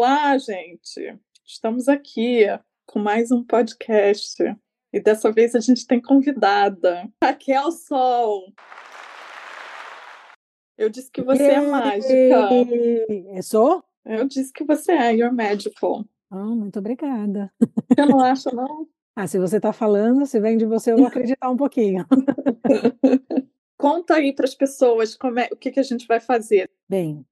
Olá, gente. Estamos aqui com mais um podcast. E dessa vez a gente tem convidada, Raquel Sol. Eu disse que você é mágica. Eu sou? Eu disse que você é, you're magical. Oh, muito obrigada. Você não acha, não? Ah, se você está falando, se vem de você, eu vou acreditar um pouquinho. Conta aí para as pessoas como é, o que, que a gente vai fazer. Bem,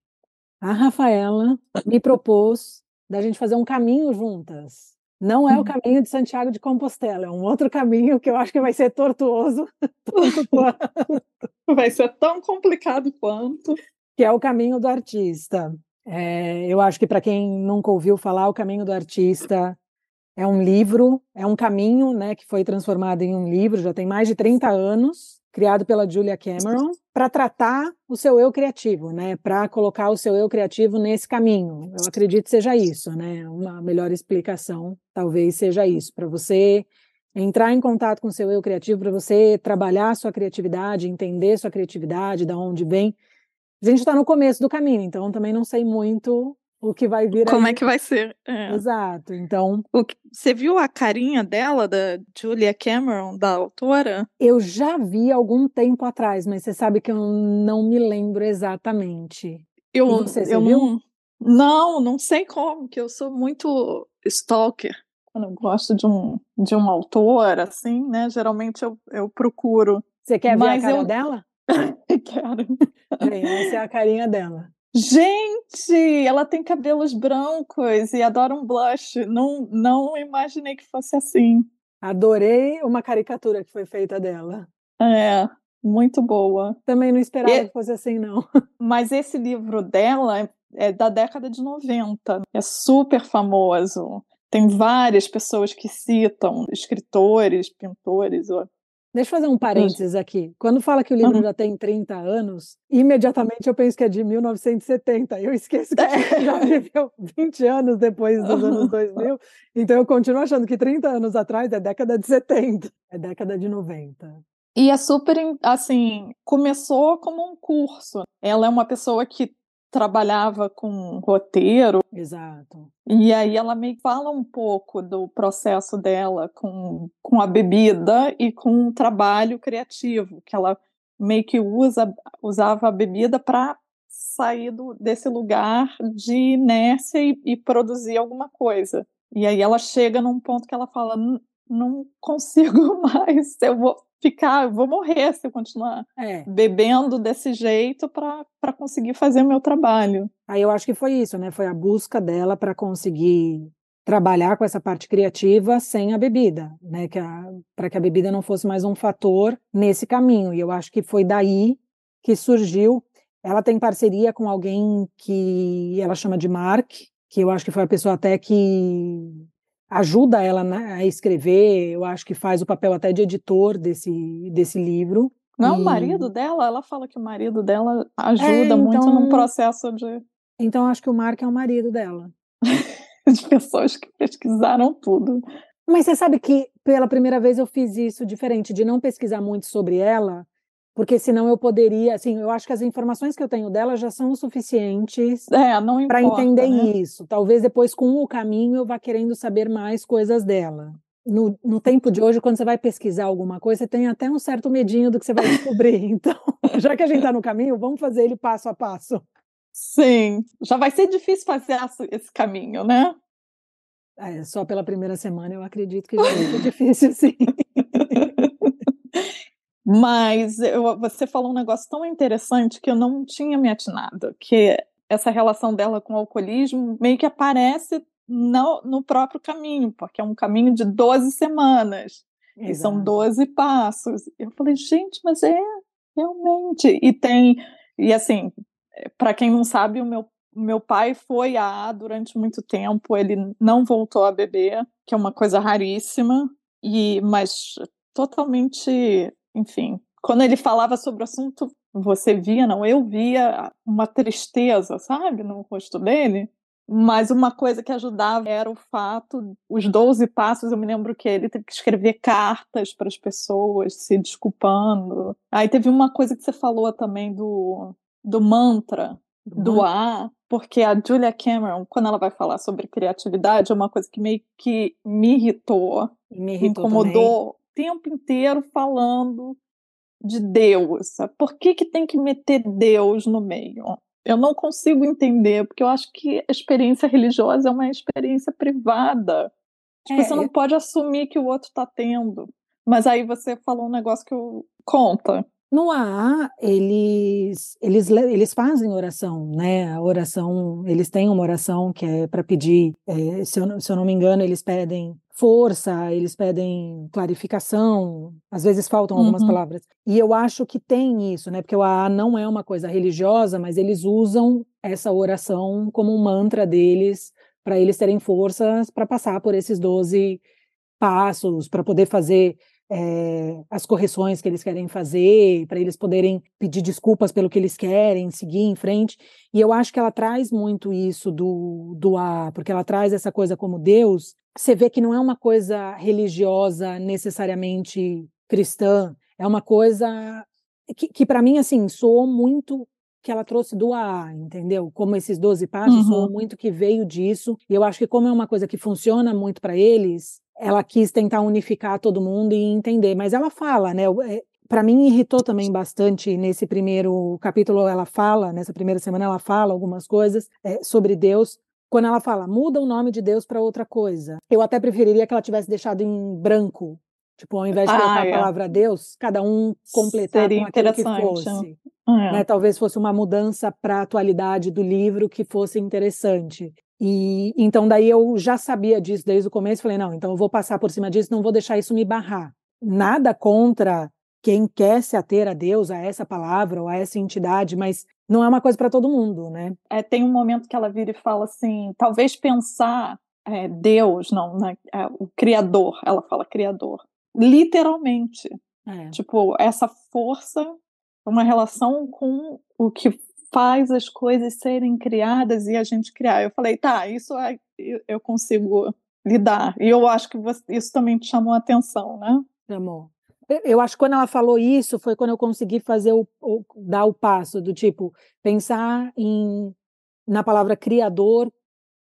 a Rafaela me propôs da gente fazer um caminho juntas. Não é o uhum. caminho de Santiago de Compostela, é um outro caminho que eu acho que vai ser tortuoso. vai ser tão complicado quanto. Que é o caminho do artista. É, eu acho que para quem nunca ouviu falar, o caminho do artista é um livro, é um caminho né, que foi transformado em um livro, já tem mais de 30 anos criado pela Julia Cameron, para tratar o seu eu criativo, né? Para colocar o seu eu criativo nesse caminho. Eu acredito seja isso, né? Uma melhor explicação talvez seja isso, para você entrar em contato com o seu eu criativo, para você trabalhar sua criatividade, entender sua criatividade, da onde vem. A gente está no começo do caminho, então também não sei muito o que vai vir Como aí. é que vai ser? É. Exato. Então. Que, você viu a carinha dela, da Julia Cameron, da autora? Eu já vi algum tempo atrás, mas você sabe que eu não me lembro exatamente. Eu, e você, você eu viu? Não, não, não sei como, que eu sou muito stalker. Quando eu gosto de um, de um autor, assim, né? Geralmente eu, eu procuro. Você quer ver a cara eu... dela? Quero. Bem, essa é a carinha dela. Gente, ela tem cabelos brancos e adora um blush. Não, não imaginei que fosse assim. Adorei uma caricatura que foi feita dela. É, muito boa. Também não esperava e... que fosse assim, não. Mas esse livro dela é da década de 90. É super famoso. Tem várias pessoas que citam, escritores, pintores, Deixa eu fazer um parênteses aqui. Quando fala que o livro uhum. já tem 30 anos, imediatamente eu penso que é de 1970. Eu esqueço que é. já viveu 20 anos depois dos anos 2000. Então eu continuo achando que 30 anos atrás é década de 70, é década de 90. E é super, assim, começou como um curso. Ela é uma pessoa que trabalhava com roteiro. Exato. E aí ela me fala um pouco do processo dela com, com a bebida e com o trabalho criativo, que ela meio que usa, usava a bebida para sair do, desse lugar de inércia e, e produzir alguma coisa. E aí ela chega num ponto que ela fala: não consigo mais, eu vou ficar, vou morrer se eu continuar é. bebendo desse jeito para conseguir fazer o meu trabalho. Aí eu acho que foi isso, né? Foi a busca dela para conseguir trabalhar com essa parte criativa sem a bebida, né? Que para que a bebida não fosse mais um fator nesse caminho. E eu acho que foi daí que surgiu. Ela tem parceria com alguém que ela chama de Mark, que eu acho que foi a pessoa até que ajuda ela né, a escrever, eu acho que faz o papel até de editor desse, desse livro. Não, e... o marido dela, ela fala que o marido dela ajuda é, então... muito no processo de. Então acho que o Mark é o marido dela. de pessoas que pesquisaram tudo. Mas você sabe que pela primeira vez eu fiz isso diferente, de não pesquisar muito sobre ela, porque senão eu poderia, assim, eu acho que as informações que eu tenho dela já são suficientes é, para entender né? isso. Talvez depois, com o caminho, eu vá querendo saber mais coisas dela. No, no tempo de hoje, quando você vai pesquisar alguma coisa, você tem até um certo medinho do que você vai descobrir. Então, já que a gente está no caminho, vamos fazer ele passo a passo. Sim, já vai ser difícil fazer esse caminho, né? É, só pela primeira semana eu acredito que já vai ser difícil, sim. Mas eu, você falou um negócio tão interessante que eu não tinha me atinado, que essa relação dela com o alcoolismo meio que aparece no, no próprio caminho, porque é um caminho de 12 semanas, Exato. e são 12 passos. Eu falei, gente, mas é realmente. E tem, e assim, para quem não sabe, o meu, meu pai foi a durante muito tempo, ele não voltou a beber, que é uma coisa raríssima, e mas totalmente enfim, quando ele falava sobre o assunto, você via, não, eu via uma tristeza, sabe, no rosto dele. Mas uma coisa que ajudava era o fato, os 12 passos, eu me lembro que ele teve que escrever cartas para as pessoas, se desculpando. Aí teve uma coisa que você falou também do, do mantra, do A, porque a Julia Cameron, quando ela vai falar sobre criatividade, é uma coisa que meio que me irritou, me irritou incomodou tempo inteiro falando de Deus. Por que, que tem que meter Deus no meio? Eu não consigo entender, porque eu acho que a experiência religiosa é uma experiência privada. Tipo, é, você não pode assumir que o outro está tendo. Mas aí você falou um negócio que eu conta. No AA, eles, eles, eles fazem oração, né? A oração, eles têm uma oração que é para pedir, é, se, eu, se eu não me engano, eles pedem força, eles pedem clarificação, às vezes faltam algumas uhum. palavras. E eu acho que tem isso, né? Porque o AA não é uma coisa religiosa, mas eles usam essa oração como um mantra deles, para eles terem forças para passar por esses 12 passos, para poder fazer é, as correções que eles querem fazer, para eles poderem pedir desculpas pelo que eles querem, seguir em frente. E eu acho que ela traz muito isso do, do A, porque ela traz essa coisa como Deus. Você vê que não é uma coisa religiosa necessariamente cristã, é uma coisa que, que para mim, assim, soou muito que ela trouxe do AA, entendeu? Como esses 12 passos, uhum. soou muito que veio disso. E eu acho que como é uma coisa que funciona muito para eles, ela quis tentar unificar todo mundo e entender, mas ela fala, né? É, Para mim irritou também bastante nesse primeiro capítulo. Ela fala, nessa primeira semana, ela fala algumas coisas é, sobre Deus. Quando ela fala, muda o nome de Deus para outra coisa. Eu até preferiria que ela tivesse deixado em branco. Tipo, ao invés de colocar ah, é. a palavra Deus, cada um completar Seria com aquilo que fosse. É. Né? Talvez fosse uma mudança para a atualidade do livro que fosse interessante. E então daí eu já sabia disso desde o começo, falei, não, então eu vou passar por cima disso, não vou deixar isso me barrar. Nada contra quem quer se ater a Deus, a essa palavra ou a essa entidade, mas não é uma coisa para todo mundo, né? É, tem um momento que ela vira e fala assim, talvez pensar é, Deus, não, né, é, o Criador, ela fala Criador, literalmente. É. Tipo, essa força, uma relação com o que faz as coisas serem criadas e a gente criar. Eu falei, tá, isso é, eu consigo lidar. E eu acho que você, isso também te chamou a atenção, né? Chamou. Eu acho que quando ela falou isso foi quando eu consegui fazer o, o dar o passo do tipo pensar em na palavra criador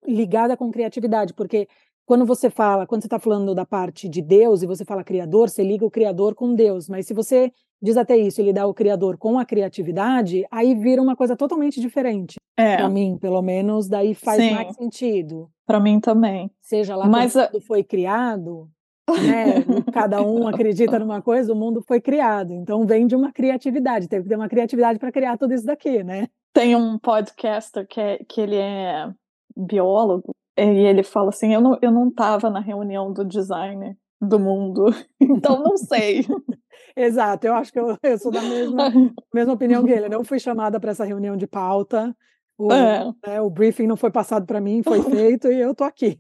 ligada com criatividade, porque quando você fala, quando você está falando da parte de Deus e você fala criador, você liga o criador com Deus, mas se você diz até isso, ele dá o criador com a criatividade, aí vira uma coisa totalmente diferente. É. Para mim, pelo menos, daí faz Sim. mais sentido. Para mim também. Seja lá Mas quando foi criado, né? Cada um acredita numa coisa, o mundo foi criado. Então vem de uma criatividade, teve que ter uma criatividade para criar tudo isso daqui, né? Tem um podcaster que, é, que ele é biólogo e ele fala assim: eu não, eu não tava na reunião do design do mundo, então não sei. Exato, eu acho que eu, eu sou da mesma, mesma opinião que ele. Eu não fui chamada para essa reunião de pauta. O, é. né, o briefing não foi passado para mim, foi feito e eu tô aqui.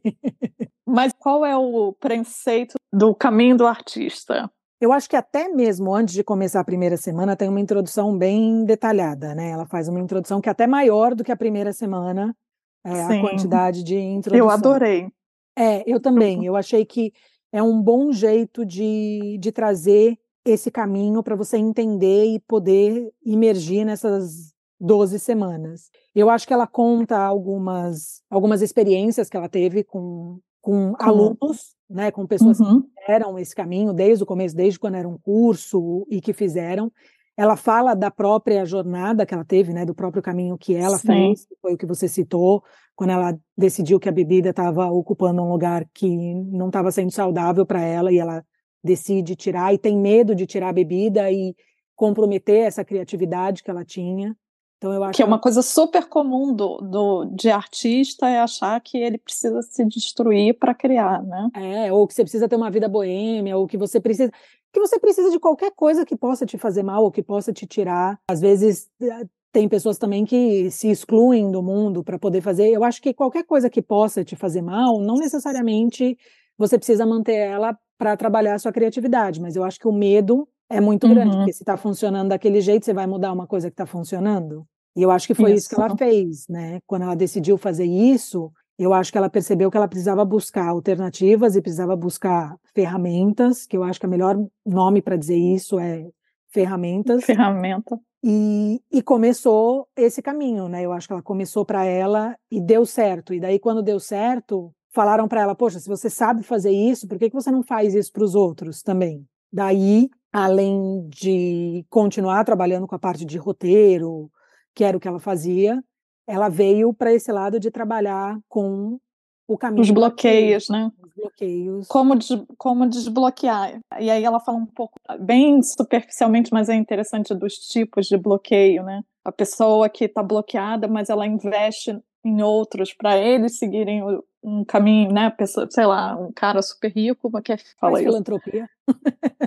Mas qual é o preceito do caminho do artista? Eu acho que até mesmo antes de começar a primeira semana tem uma introdução bem detalhada, né? Ela faz uma introdução que é até maior do que a primeira semana, é, a quantidade de introdução. Eu adorei. É, eu também. Eu achei que é um bom jeito de, de trazer esse caminho para você entender e poder imergir nessas 12 semanas. Eu acho que ela conta algumas, algumas experiências que ela teve com, com, com... alunos, né, com pessoas uhum. que fizeram esse caminho desde o começo, desde quando era um curso e que fizeram. Ela fala da própria jornada que ela teve, né, do próprio caminho que ela Sim. fez, que foi o que você citou, quando ela decidiu que a bebida estava ocupando um lugar que não estava sendo saudável para ela e ela decide tirar e tem medo de tirar a bebida e comprometer essa criatividade que ela tinha. Então eu acho que é uma coisa super comum do, do de artista é achar que ele precisa se destruir para criar, né? É, ou que você precisa ter uma vida boêmia, ou que você precisa que você precisa de qualquer coisa que possa te fazer mal ou que possa te tirar. Às vezes eh, tem pessoas também que se excluem do mundo para poder fazer. Eu acho que qualquer coisa que possa te fazer mal, não necessariamente você precisa manter ela para trabalhar a sua criatividade, mas eu acho que o medo é muito uhum. grande, porque se está funcionando daquele jeito, você vai mudar uma coisa que está funcionando. E eu acho que foi isso. isso que ela fez, né? Quando ela decidiu fazer isso, eu acho que ela percebeu que ela precisava buscar alternativas e precisava buscar ferramentas, que eu acho que o melhor nome para dizer isso é ferramentas. Ferramenta. E, e, começou esse caminho, né? Eu acho que ela começou para ela e deu certo. E daí, quando deu certo, falaram para ela: Poxa, se você sabe fazer isso, por que, que você não faz isso para os outros também? Daí, além de continuar trabalhando com a parte de roteiro, que era o que ela fazia, ela veio para esse lado de trabalhar com o caminho. Os bloqueios, né? Os bloqueios. Como, des, como desbloquear. E aí ela fala um pouco, bem superficialmente, mas é interessante, dos tipos de bloqueio, né? A pessoa que está bloqueada, mas ela investe em outros para eles seguirem um caminho, né? Pessoa, sei lá, um cara super rico, mas que fala Faz filantropia.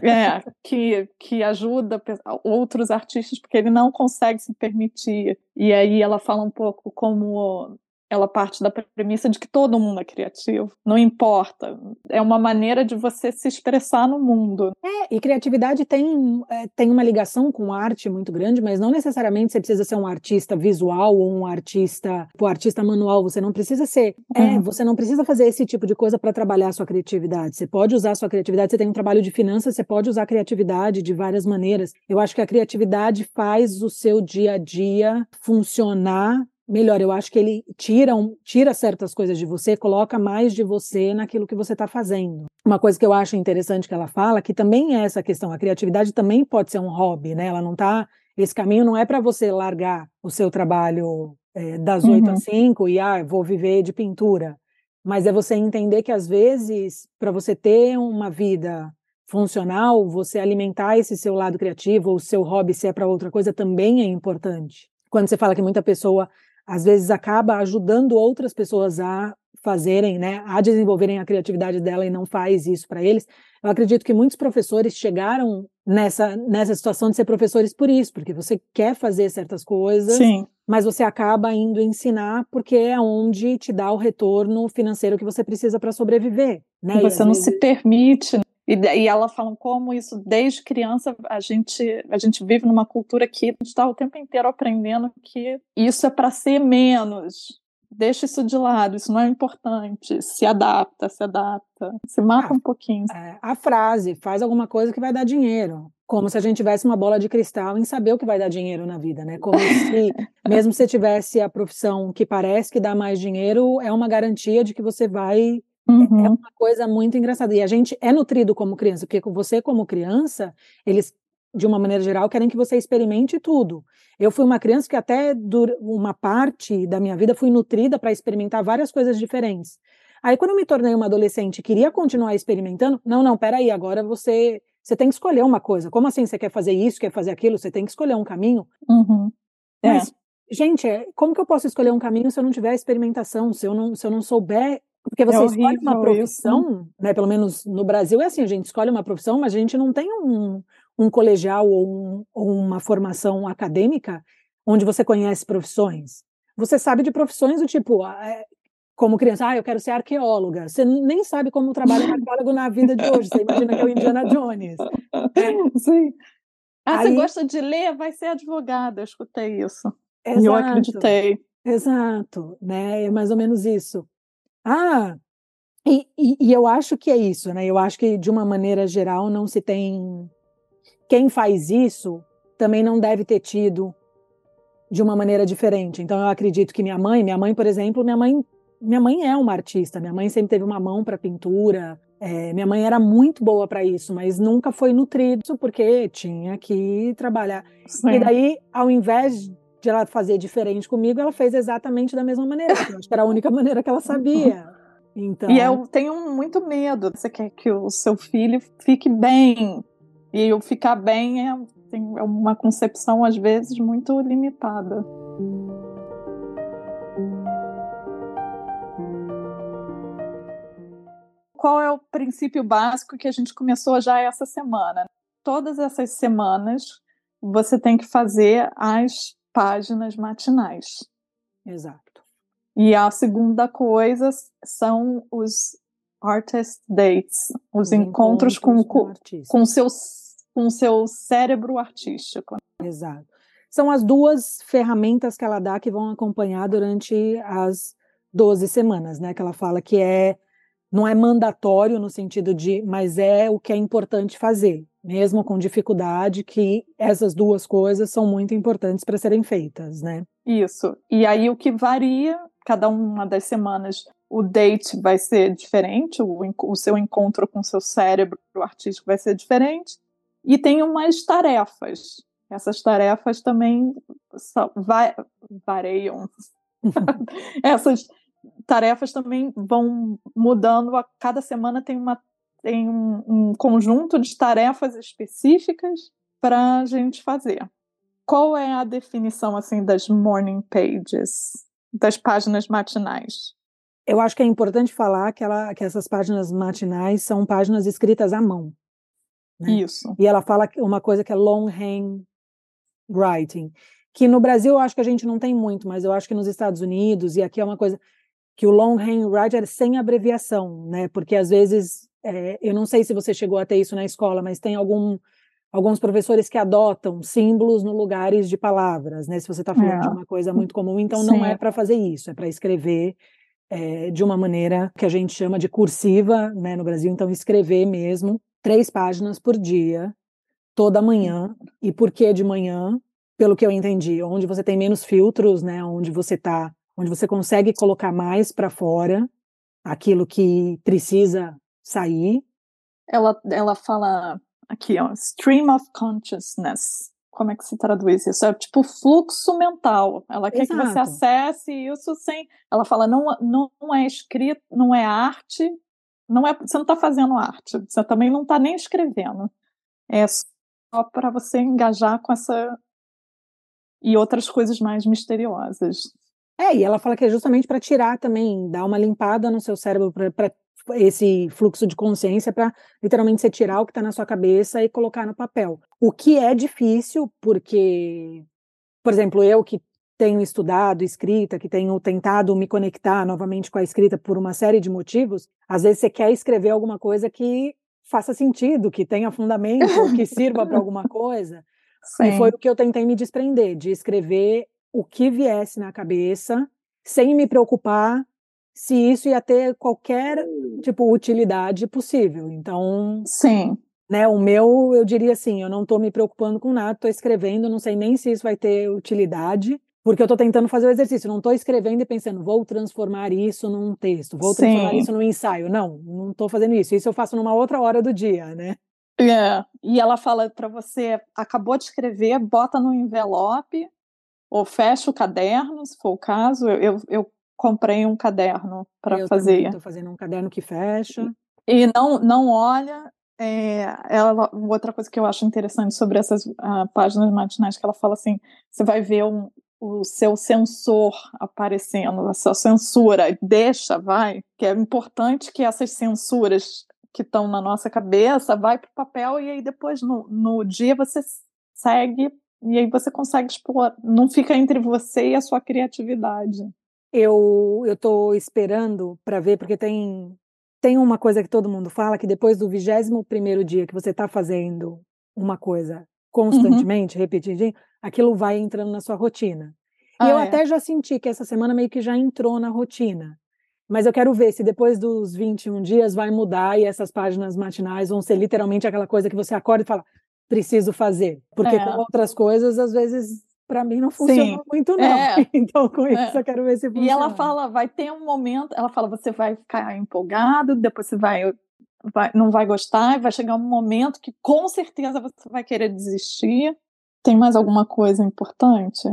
É, que, que ajuda outros artistas porque ele não consegue se permitir. E aí ela fala um pouco como ela parte da premissa de que todo mundo é criativo, não importa. É uma maneira de você se expressar no mundo. É, e criatividade tem, é, tem uma ligação com arte muito grande, mas não necessariamente você precisa ser um artista visual ou um artista, o artista manual, você não precisa ser. É, uhum. você não precisa fazer esse tipo de coisa para trabalhar a sua criatividade. Você pode usar a sua criatividade, você tem um trabalho de finanças, você pode usar a criatividade de várias maneiras. Eu acho que a criatividade faz o seu dia a dia funcionar melhor, eu acho que ele tira, um, tira certas coisas de você, coloca mais de você naquilo que você está fazendo. Uma coisa que eu acho interessante que ela fala, que também é essa questão, a criatividade também pode ser um hobby, né? Ela não tá. Esse caminho não é para você largar o seu trabalho é, das oito uhum. às cinco e ah, vou viver de pintura. Mas é você entender que às vezes, para você ter uma vida funcional, você alimentar esse seu lado criativo, ou o seu hobby, se é para outra coisa, também é importante. Quando você fala que muita pessoa às vezes acaba ajudando outras pessoas a fazerem, né, a desenvolverem a criatividade dela e não faz isso para eles. Eu acredito que muitos professores chegaram nessa nessa situação de ser professores por isso, porque você quer fazer certas coisas, Sim. mas você acaba indo ensinar porque é onde te dá o retorno financeiro que você precisa para sobreviver, né? E você e não vezes... se permite? E, e ela fala como isso, desde criança, a gente, a gente vive numa cultura que a gente está o tempo inteiro aprendendo que isso é para ser menos. Deixa isso de lado, isso não é importante. Se adapta, se adapta. Se mata ah, um pouquinho. É, a frase, faz alguma coisa que vai dar dinheiro. Como se a gente tivesse uma bola de cristal em saber o que vai dar dinheiro na vida, né? Como se, mesmo se você tivesse a profissão que parece que dá mais dinheiro, é uma garantia de que você vai uhum. É uma coisa muito engraçada. E a gente é nutrido como criança, porque você, como criança, eles, de uma maneira geral, querem que você experimente tudo. Eu fui uma criança que, até uma parte da minha vida, fui nutrida para experimentar várias coisas diferentes. Aí, quando eu me tornei uma adolescente e queria continuar experimentando, não, não, peraí, agora você, você tem que escolher uma coisa. Como assim você quer fazer isso, quer fazer aquilo? Você tem que escolher um caminho. Uhum. Mas, é. gente, como que eu posso escolher um caminho se eu não tiver experimentação, se eu não, se eu não souber porque você é escolhe uma profissão, né? Pelo menos no Brasil é assim, a gente escolhe uma profissão, mas a gente não tem um, um colegial ou, um, ou uma formação acadêmica onde você conhece profissões. Você sabe de profissões do tipo, ah, é, como criança, ah, eu quero ser arqueóloga. Você nem sabe como trabalha um arqueólogo na vida de hoje. Você imagina que é o Indiana Jones. Sim. Ah, Aí... você gosta de ler? Vai ser advogada. Eu escutei isso. Exato. Eu acreditei. Exato, né? É mais ou menos isso. Ah, e, e, e, eu acho que é isso, né? Eu acho que de uma maneira geral não se tem. Quem faz isso também não deve ter tido de uma maneira diferente. Então eu acredito que minha mãe, minha mãe, por exemplo, minha mãe, minha mãe é uma artista. Minha mãe sempre teve uma mão para pintura. É, minha mãe era muito boa para isso, mas nunca foi nutrido porque tinha que trabalhar. Sim. E daí, ao invés de ela fazer diferente comigo, ela fez exatamente da mesma maneira. Eu acho que era a única maneira que ela sabia. Então... E eu tenho muito medo. Você quer que o seu filho fique bem. E eu ficar bem é, é uma concepção, às vezes, muito limitada. Qual é o princípio básico que a gente começou já essa semana? Todas essas semanas você tem que fazer as páginas matinais. Exato. E a segunda coisa são os artist dates, os, os encontros, encontros, com, com, com, seu, com seu cérebro artístico. Exato. São as duas ferramentas que ela dá que vão acompanhar durante as 12 semanas, né? Que ela fala que é não é mandatório no sentido de, mas é o que é importante fazer, mesmo com dificuldade, que essas duas coisas são muito importantes para serem feitas, né? Isso. E aí o que varia, cada uma das semanas, o date vai ser diferente, o, o seu encontro com o seu cérebro artístico vai ser diferente, e tem umas tarefas. Essas tarefas também variam. Essas tarefas também vão mudando. A cada semana tem, uma, tem um, um conjunto de tarefas específicas para a gente fazer. Qual é a definição assim das morning pages, das páginas matinais? Eu acho que é importante falar que, ela, que essas páginas matinais são páginas escritas à mão. Né? Isso. E ela fala uma coisa que é longhand writing, que no Brasil eu acho que a gente não tem muito, mas eu acho que nos Estados Unidos, e aqui é uma coisa que o longhand writing é sem abreviação, né? Porque às vezes, é, eu não sei se você chegou a ter isso na escola, mas tem algum alguns professores que adotam símbolos no lugares de palavras, né? Se você está falando é. de uma coisa muito comum, então Sim. não é para fazer isso, é para escrever é, de uma maneira que a gente chama de cursiva, né? No Brasil, então escrever mesmo três páginas por dia, toda manhã. E por que de manhã? Pelo que eu entendi, onde você tem menos filtros, né? Onde você tá, onde você consegue colocar mais para fora aquilo que precisa sair. Ela, ela fala aqui, ó, stream of consciousness. Como é que se traduz isso? É tipo fluxo mental. Ela quer Exato. que você acesse isso sem. Ela fala, não, não é escrito, não é arte, não é, você não está fazendo arte, você também não está nem escrevendo. É só para você engajar com essa e outras coisas mais misteriosas. É, e ela fala que é justamente para tirar também, dar uma limpada no seu cérebro para esse fluxo de consciência para literalmente você tirar o que está na sua cabeça e colocar no papel. O que é difícil, porque, por exemplo, eu que tenho estudado escrita, que tenho tentado me conectar novamente com a escrita por uma série de motivos, às vezes você quer escrever alguma coisa que faça sentido, que tenha fundamento, que sirva para alguma coisa. Sim. E foi o que eu tentei me desprender, de escrever o que viesse na cabeça, sem me preocupar se isso ia ter qualquer tipo utilidade possível. Então, sim. Né, o meu, eu diria assim, eu não estou me preocupando com nada, estou escrevendo, não sei nem se isso vai ter utilidade, porque eu estou tentando fazer o exercício, não estou escrevendo e pensando, vou transformar isso num texto, vou Sim. transformar isso num ensaio. Não, não estou fazendo isso. Isso eu faço numa outra hora do dia, né? É. E ela fala para você, acabou de escrever, bota no envelope ou fecha o caderno, se for o caso. Eu, eu, comprei um caderno para fazer. Estou fazendo um caderno que fecha. E não, não olha. É, ela, outra coisa que eu acho interessante sobre essas uh, páginas matinais que ela fala assim, você vai ver um, o seu sensor aparecendo, a sua censura, deixa, vai, que é importante que essas censuras que estão na nossa cabeça vai para o papel e aí depois no, no dia você segue e aí você consegue expor, não fica entre você e a sua criatividade. Eu eu estou esperando para ver porque tem tem uma coisa que todo mundo fala que depois do vigésimo primeiro dia que você está fazendo uma coisa Uhum. constantemente, uhum. repetidinho, aquilo vai entrando na sua rotina. Ah, e eu é. até já senti que essa semana meio que já entrou na rotina. Mas eu quero ver se depois dos 21 dias vai mudar e essas páginas matinais vão ser literalmente aquela coisa que você acorda e fala, preciso fazer. Porque é. com outras coisas, às vezes, para mim não funciona Sim. muito, não. É. Então, com é. isso, eu quero ver se funciona. E ela fala, vai ter um momento, ela fala, você vai ficar empolgado, depois você vai vai, não vai gostar, vai chegar um momento que com certeza você vai querer desistir. Tem mais alguma coisa importante?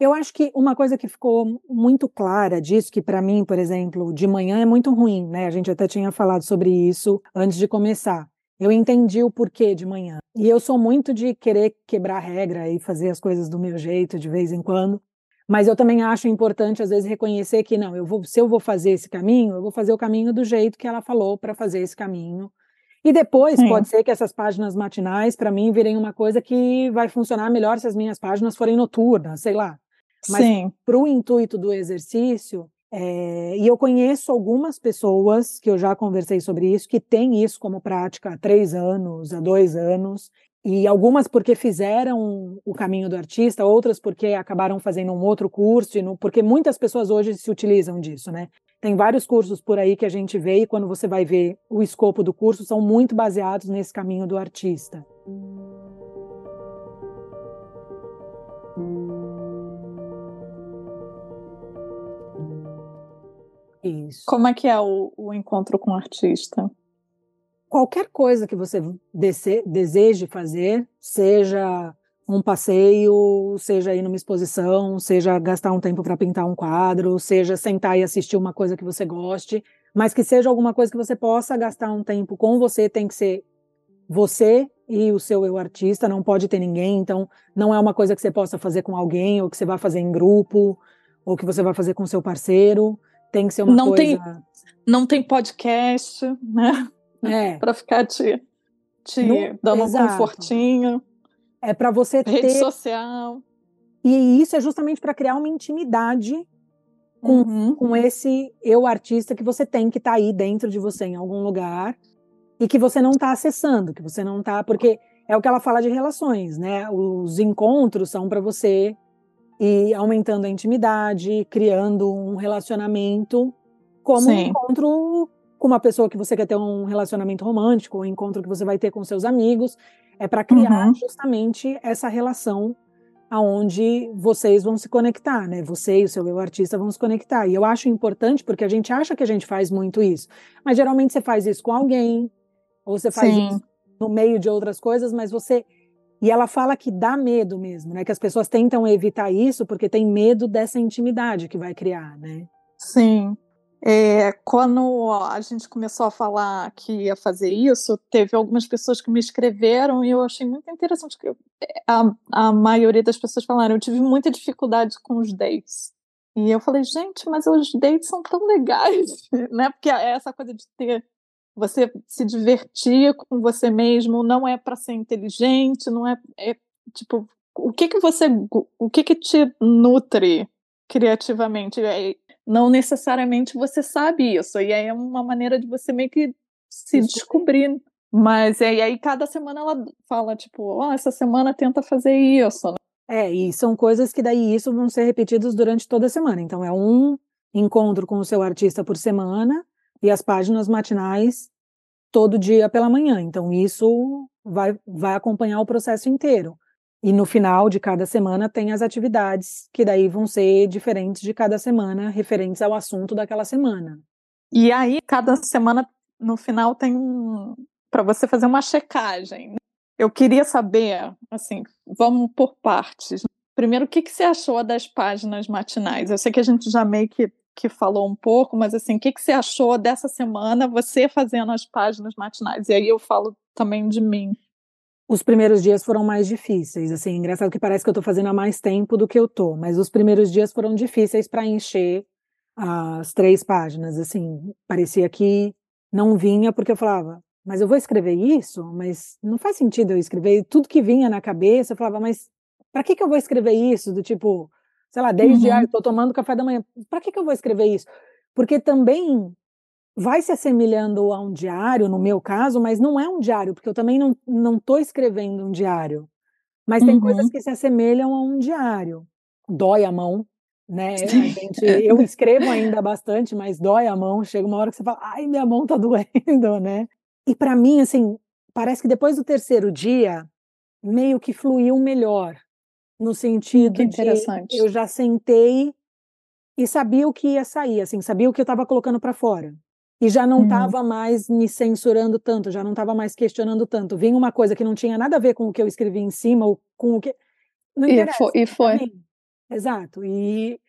Eu acho que uma coisa que ficou muito clara disso, que para mim, por exemplo, de manhã é muito ruim, né? A gente até tinha falado sobre isso antes de começar. Eu entendi o porquê de manhã. E eu sou muito de querer quebrar regra e fazer as coisas do meu jeito de vez em quando. Mas eu também acho importante, às vezes, reconhecer que não, eu vou, se eu vou fazer esse caminho, eu vou fazer o caminho do jeito que ela falou para fazer esse caminho. E depois Sim. pode ser que essas páginas matinais, para mim, virem uma coisa que vai funcionar melhor se as minhas páginas forem noturnas, sei lá. Mas para o intuito do exercício, é, e eu conheço algumas pessoas que eu já conversei sobre isso, que têm isso como prática há três anos, há dois anos, e algumas porque fizeram o caminho do artista, outras porque acabaram fazendo um outro curso, porque muitas pessoas hoje se utilizam disso, né? Tem vários cursos por aí que a gente vê e quando você vai ver o escopo do curso, são muito baseados nesse caminho do artista. Isso. Como é que é o, o encontro com o artista? Qualquer coisa que você dese, deseje fazer, seja um passeio, seja ir numa exposição, seja gastar um tempo para pintar um quadro, seja sentar e assistir uma coisa que você goste, mas que seja alguma coisa que você possa gastar um tempo com você, tem que ser você e o seu eu artista, não pode ter ninguém, então não é uma coisa que você possa fazer com alguém, ou que você vai fazer em grupo, ou que você vai fazer com seu parceiro, tem que ser uma não coisa... Tem, não tem podcast, né? É. para ficar te, te não, dando exato. um confortinho. É para você Rede ter... social. E isso é justamente para criar uma intimidade com, uhum. com esse eu artista que você tem que estar tá aí dentro de você em algum lugar e que você não está acessando, que você não está, porque é o que ela fala de relações, né? Os encontros são para você ir aumentando a intimidade, criando um relacionamento, como Sim. um encontro com uma pessoa que você quer ter um relacionamento romântico, um encontro que você vai ter com seus amigos, é para criar uhum. justamente essa relação aonde vocês vão se conectar, né? Você e o seu eu artista vão se conectar. E eu acho importante porque a gente acha que a gente faz muito isso, mas geralmente você faz isso com alguém, ou você faz Sim. isso no meio de outras coisas, mas você e ela fala que dá medo mesmo, né? Que as pessoas tentam evitar isso porque tem medo dessa intimidade que vai criar, né? Sim. É, quando a gente começou a falar que ia fazer isso, teve algumas pessoas que me escreveram e eu achei muito interessante que a, a maioria das pessoas falaram, eu tive muita dificuldade com os dates. E eu falei, gente, mas os dates são tão legais, né? Porque é essa coisa de ter você se divertir com você mesmo, não é para ser inteligente, não é, é, tipo, o que que você, o que que te nutre criativamente? É, não necessariamente você sabe isso, e aí é uma maneira de você meio que se descobrir. Mas é, e aí cada semana ela fala, tipo, ó, oh, essa semana tenta fazer isso. Né? É, e são coisas que daí isso vão ser repetidos durante toda a semana. Então é um encontro com o seu artista por semana, e as páginas matinais todo dia pela manhã. Então, isso vai, vai acompanhar o processo inteiro. E no final de cada semana tem as atividades, que daí vão ser diferentes de cada semana, referentes ao assunto daquela semana. E aí, cada semana, no final, tem um, para você fazer uma checagem. Eu queria saber, assim, vamos por partes. Primeiro, o que, que você achou das páginas matinais? Eu sei que a gente já meio que que falou um pouco, mas assim, o que, que você achou dessa semana, você fazendo as páginas matinais? E aí eu falo também de mim. Os primeiros dias foram mais difíceis, assim, engraçado que parece que eu estou fazendo há mais tempo do que eu tô, mas os primeiros dias foram difíceis para encher as três páginas, assim, parecia que não vinha porque eu falava, mas eu vou escrever isso, mas não faz sentido eu escrever tudo que vinha na cabeça, eu falava, mas para que que eu vou escrever isso? Do tipo, sei lá, desde uhum. estou tomando café da manhã. Para que, que eu vou escrever isso? Porque também vai se assemelhando a um diário, no meu caso, mas não é um diário, porque eu também não não estou escrevendo um diário. Mas uhum. tem coisas uhum. que se assemelham a um diário. Dói a mão, né? Gente, eu escrevo ainda bastante, mas dói a mão. Chega uma hora que você fala, ai, minha mão tá doendo, né? E para mim, assim, parece que depois do terceiro dia, meio que fluiu melhor no hum, sentido de eu já sentei e sabia o que ia sair, assim, sabia o que eu estava colocando para fora. E já não estava uhum. mais me censurando tanto, já não estava mais questionando tanto. Vinha uma coisa que não tinha nada a ver com o que eu escrevi em cima ou com o que não e foi, e foi. Exato. E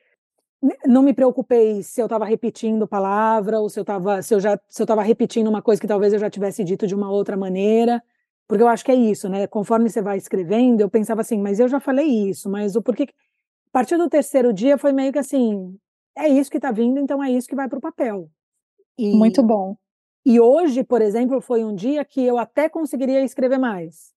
não me preocupei se eu estava repetindo palavra ou se eu estava se eu já se eu estava repetindo uma coisa que talvez eu já tivesse dito de uma outra maneira. Porque eu acho que é isso, né? Conforme você vai escrevendo, eu pensava assim, mas eu já falei isso, mas o porquê. A partir do terceiro dia foi meio que assim, é isso que está vindo, então é isso que vai para o papel. E, Muito bom. E hoje, por exemplo, foi um dia que eu até conseguiria escrever mais.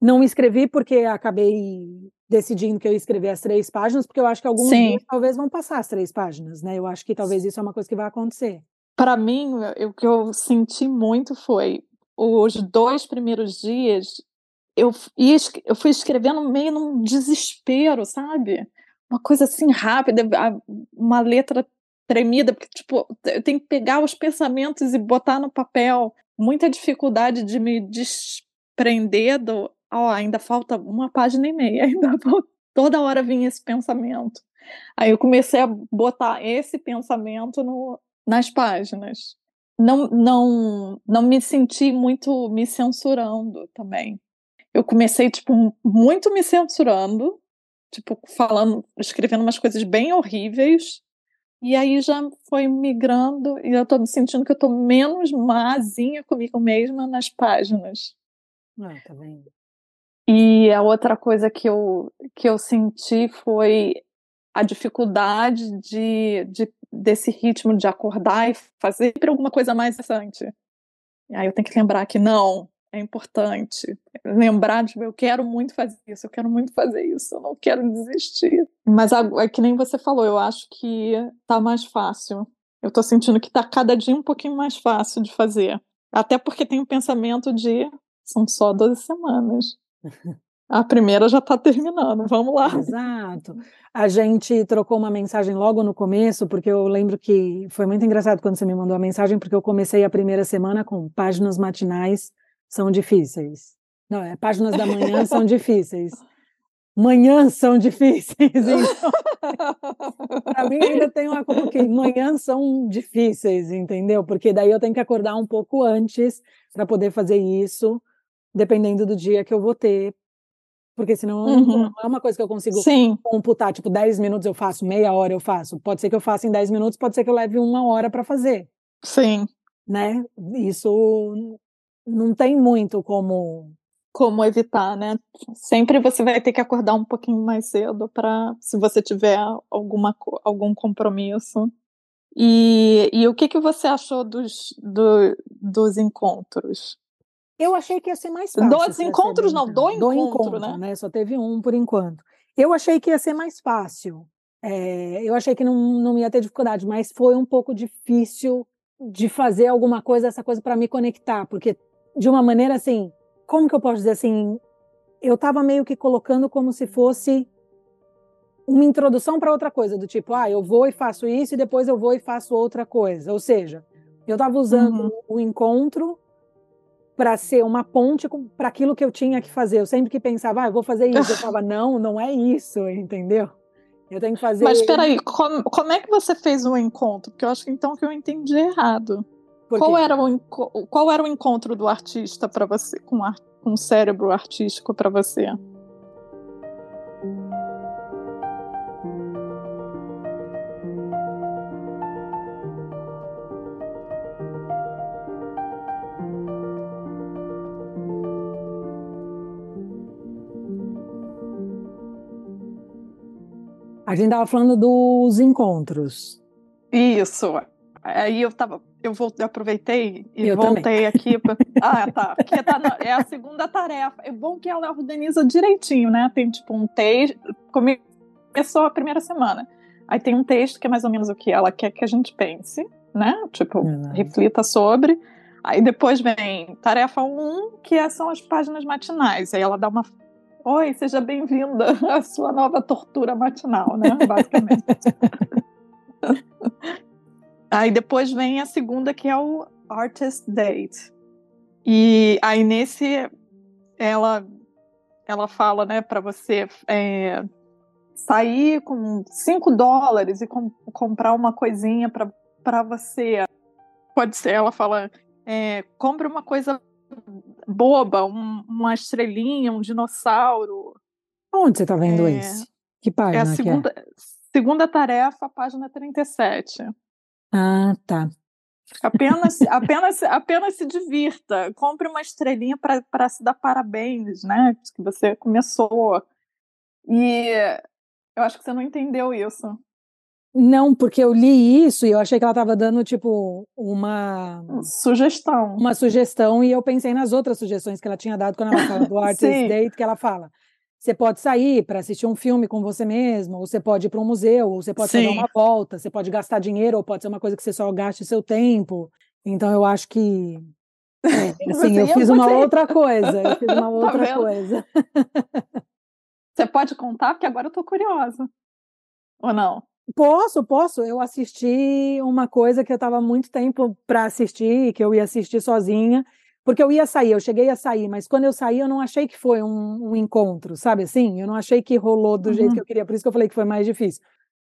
Não escrevi porque acabei decidindo que eu ia escrever as três páginas, porque eu acho que alguns dias talvez vão passar as três páginas, né? Eu acho que talvez isso é uma coisa que vai acontecer. Para mim, o que eu senti muito foi os dois primeiros dias, eu, eu fui escrevendo meio num desespero, sabe? Uma coisa assim rápida, uma letra tremida, porque, tipo, eu tenho que pegar os pensamentos e botar no papel. Muita dificuldade de me desprender do. Oh, ainda falta uma página e meia, ainda toda hora vinha esse pensamento. Aí eu comecei a botar esse pensamento no, nas páginas. Não, não, não me senti muito me censurando também. Eu comecei, tipo, muito me censurando, tipo, falando, escrevendo umas coisas bem horríveis, e aí já foi migrando, e eu tô me sentindo que eu tô menos mazinha comigo mesma nas páginas. Ah, tá? E a outra coisa que eu, que eu senti foi a dificuldade de, de, desse ritmo de acordar e fazer alguma coisa mais interessante. E aí eu tenho que lembrar que não, é importante. Lembrar de eu quero muito fazer isso, eu quero muito fazer isso, eu não quero desistir. Mas é que nem você falou, eu acho que tá mais fácil. Eu tô sentindo que tá cada dia um pouquinho mais fácil de fazer. Até porque tem o pensamento de são só 12 semanas. A primeira já está terminando, vamos lá. Exato. A gente trocou uma mensagem logo no começo, porque eu lembro que foi muito engraçado quando você me mandou a mensagem, porque eu comecei a primeira semana com páginas matinais são difíceis. Não, é páginas da manhã são difíceis. Manhãs são difíceis. Então, para mim ainda tem uma coisa que manhãs são difíceis, entendeu? Porque daí eu tenho que acordar um pouco antes para poder fazer isso, dependendo do dia que eu vou ter porque senão uhum. não é uma coisa que eu consigo Sim. computar, tipo, 10 minutos eu faço, meia hora eu faço. Pode ser que eu faça em 10 minutos, pode ser que eu leve uma hora para fazer. Sim. Né? Isso não tem muito como como evitar, né? Sempre você vai ter que acordar um pouquinho mais cedo para se você tiver alguma algum compromisso. E, e o que que você achou dos, do, dos encontros? Eu achei que ia ser mais fácil. Dos encontros, não, do encontro, encontro né? né? Só teve um por enquanto. Eu achei que ia ser mais fácil. É, eu achei que não, não ia ter dificuldade, mas foi um pouco difícil de fazer alguma coisa, essa coisa para me conectar, porque de uma maneira assim, como que eu posso dizer assim? Eu estava meio que colocando como se fosse uma introdução para outra coisa, do tipo, ah, eu vou e faço isso e depois eu vou e faço outra coisa. Ou seja, eu estava usando uhum. o encontro para ser uma ponte para aquilo que eu tinha que fazer. Eu sempre que pensava, ah, eu vou fazer isso, eu falava, não, não é isso, entendeu? Eu tenho que fazer. Mas espera aí, como, como, é que você fez o encontro? Porque eu acho que então que eu entendi errado. Qual era, o, qual era o encontro do artista para você, com, ar, com o cérebro artístico para você? A gente estava falando dos encontros. Isso. Aí eu tava, eu voltei, aproveitei e eu voltei também. aqui. Pra... Ah, tá. Porque tá na... é a segunda tarefa. É bom que ela organiza direitinho, né? Tem tipo um texto. Começou a primeira semana. Aí tem um texto que é mais ou menos o que ela quer que a gente pense, né? Tipo, uhum. reflita sobre. Aí depois vem tarefa 1, um, que é, são as páginas matinais. Aí ela dá uma Oi, seja bem-vinda à sua nova tortura matinal, né? Basicamente. aí depois vem a segunda, que é o Artist Date. E aí nesse ela ela fala, né, para você é, sair com 5 dólares e com, comprar uma coisinha para você. Pode ser, ela fala, é, compre uma coisa boba, um, uma estrelinha, um dinossauro. Onde você está vendo é, esse? Que página? É a segunda, é? segunda tarefa, página 37. Ah, tá. Apenas, apenas, apenas se divirta. Compre uma estrelinha para se dar parabéns, né? Que você começou. E eu acho que você não entendeu isso. Não, porque eu li isso e eu achei que ela estava dando, tipo, uma... Sugestão. Uma sugestão e eu pensei nas outras sugestões que ela tinha dado quando ela fala do Artist Date, que ela fala, você pode sair para assistir um filme com você mesmo, ou você pode ir para um museu, ou você pode dar uma volta, você pode gastar dinheiro, ou pode ser uma coisa que você só gaste seu tempo. Então eu acho que... É, assim, eu fiz uma outra coisa, eu fiz uma tá outra tá coisa. Você pode contar? Porque agora eu tô curiosa. Ou não? Posso, posso. Eu assisti uma coisa que eu estava muito tempo para assistir, que eu ia assistir sozinha, porque eu ia sair, eu cheguei a sair, mas quando eu saí eu não achei que foi um, um encontro, sabe assim? Eu não achei que rolou do uhum. jeito que eu queria, por isso que eu falei que foi mais difícil.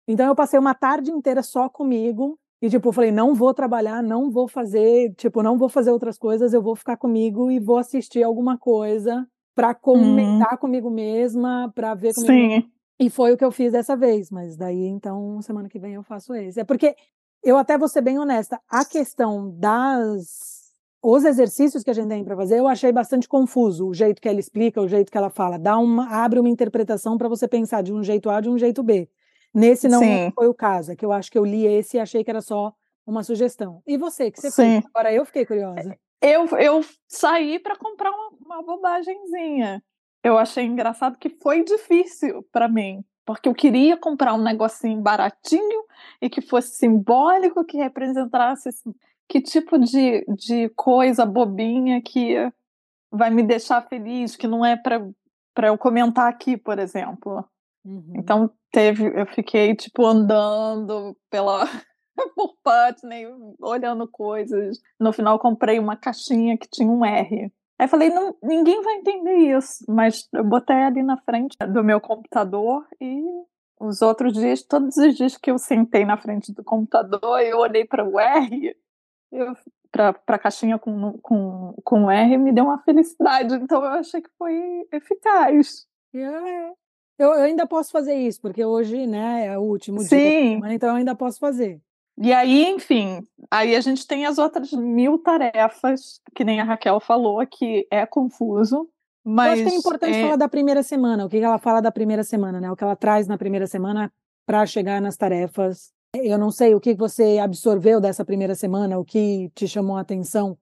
Então eu passei uma tarde inteira só comigo e tipo, eu falei, não vou trabalhar, não vou fazer, tipo, não vou fazer outras coisas, eu vou ficar comigo e vou assistir alguma coisa para comentar hum. comigo mesma, para ver comigo. Sim. E foi o que eu fiz dessa vez, mas daí então semana que vem eu faço esse. É porque eu até vou ser bem honesta, a questão das os exercícios que a gente tem para fazer, eu achei bastante confuso o jeito que ela explica, o jeito que ela fala, dá uma abre uma interpretação para você pensar de um jeito A de um jeito B. Nesse não Sim. foi o caso, é que eu acho que eu li esse e achei que era só uma sugestão. E você, que você Sim. fez? Agora eu fiquei curiosa. Eu, eu saí para comprar uma, uma bobagemzinha. Eu achei engraçado que foi difícil para mim, porque eu queria comprar um negocinho baratinho e que fosse simbólico, que representasse que tipo de, de coisa bobinha que vai me deixar feliz, que não é para eu comentar aqui, por exemplo. Uhum. Então teve, eu fiquei tipo andando pela por Putney, olhando coisas. No final comprei uma caixinha que tinha um R. Aí falei, não, ninguém vai entender isso, mas eu botei ali na frente do meu computador e os outros dias, todos os dias que eu sentei na frente do computador, eu olhei para o R, para a caixinha com, com, com R, me deu uma felicidade. Então eu achei que foi eficaz. Yeah. Eu, eu, ainda posso fazer isso, porque hoje, né, é o último Sim. dia semana, então eu ainda posso fazer. E aí, enfim, aí a gente tem as outras mil tarefas, que nem a Raquel falou, que é confuso. Mas eu acho que é importante é... falar da primeira semana, o que ela fala da primeira semana, né? O que ela traz na primeira semana para chegar nas tarefas. Eu não sei o que você absorveu dessa primeira semana, o que te chamou a atenção.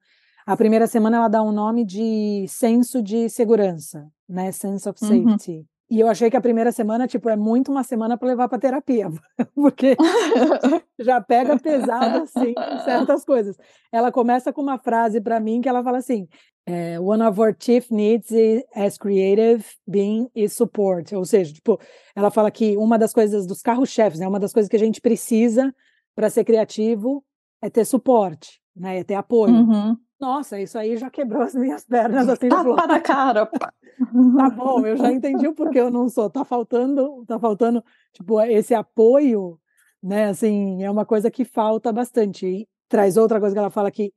A primeira semana ela dá um nome de senso de segurança, né? Sense of uhum. safety. Uhum. E eu achei que a primeira semana, tipo, é muito uma semana para levar para terapia, porque já pega pesado assim certas coisas. Ela começa com uma frase para mim que ela fala assim: é, "One of our chief needs is, as creative being is support", ou seja, tipo, ela fala que uma das coisas dos carros-chefes, né, uma das coisas que a gente precisa para ser criativo é ter suporte, né, é ter apoio. Uhum. Nossa, isso aí já quebrou as minhas pernas assim. Tapa na cara. tá bom, eu já entendi o porquê eu não sou. Tá faltando, tá faltando, tipo, esse apoio, né? Assim, é uma coisa que falta bastante. E traz outra coisa que ela fala que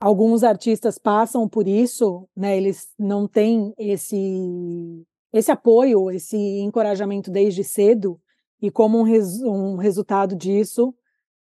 alguns artistas passam por isso, né? Eles não têm esse esse apoio, esse encorajamento desde cedo e como um, res, um resultado disso,